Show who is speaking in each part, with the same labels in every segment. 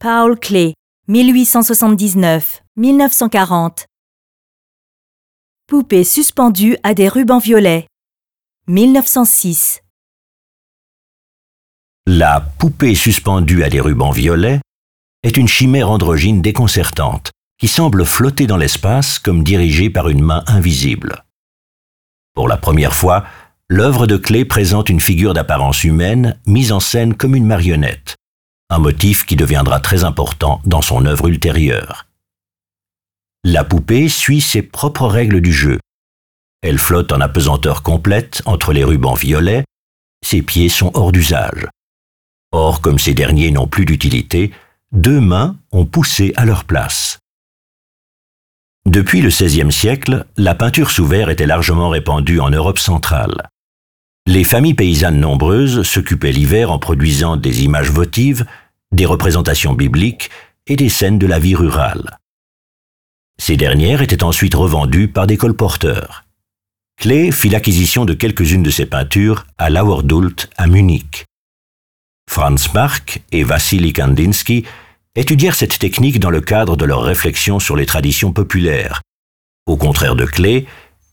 Speaker 1: Paul Klee, 1879-1940. Poupée suspendue à des rubans violets. 1906.
Speaker 2: La poupée suspendue à des rubans violets est une chimère androgyne déconcertante qui semble flotter dans l'espace comme dirigée par une main invisible. Pour la première fois, l'œuvre de Klee présente une figure d'apparence humaine mise en scène comme une marionnette, un motif qui deviendra très important dans son œuvre ultérieure. La poupée suit ses propres règles du jeu. Elle flotte en apesanteur complète entre les rubans violets, ses pieds sont hors d'usage. Or, comme ces derniers n'ont plus d'utilité, deux mains ont poussé à leur place. Depuis le XVIe siècle, la peinture sous verre était largement répandue en Europe centrale. Les familles paysannes nombreuses s'occupaient l'hiver en produisant des images votives, des représentations bibliques et des scènes de la vie rurale. Ces dernières étaient ensuite revendues par des colporteurs. Klee fit l'acquisition de quelques-unes de ses peintures à Lauerdult à Munich. Franz Marc et Vassili Kandinsky étudièrent cette technique dans le cadre de leurs réflexions sur les traditions populaires, au contraire de Klee,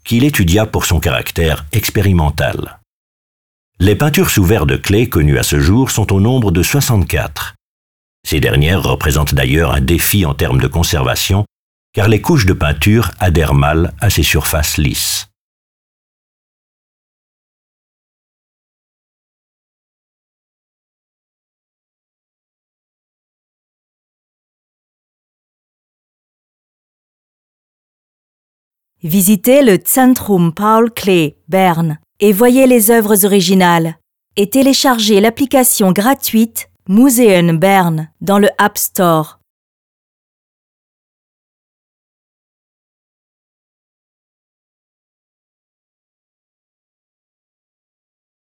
Speaker 2: qu'il étudia pour son caractère expérimental. Les peintures sous verre de Klee connues à ce jour sont au nombre de 64. Ces dernières représentent d'ailleurs un défi en termes de conservation, car les couches de peinture adhèrent mal à ces surfaces lisses.
Speaker 1: Visitez le Zentrum Paul Klee, Berne, et voyez les œuvres originales. Et téléchargez l'application gratuite Museum Berne dans le App Store.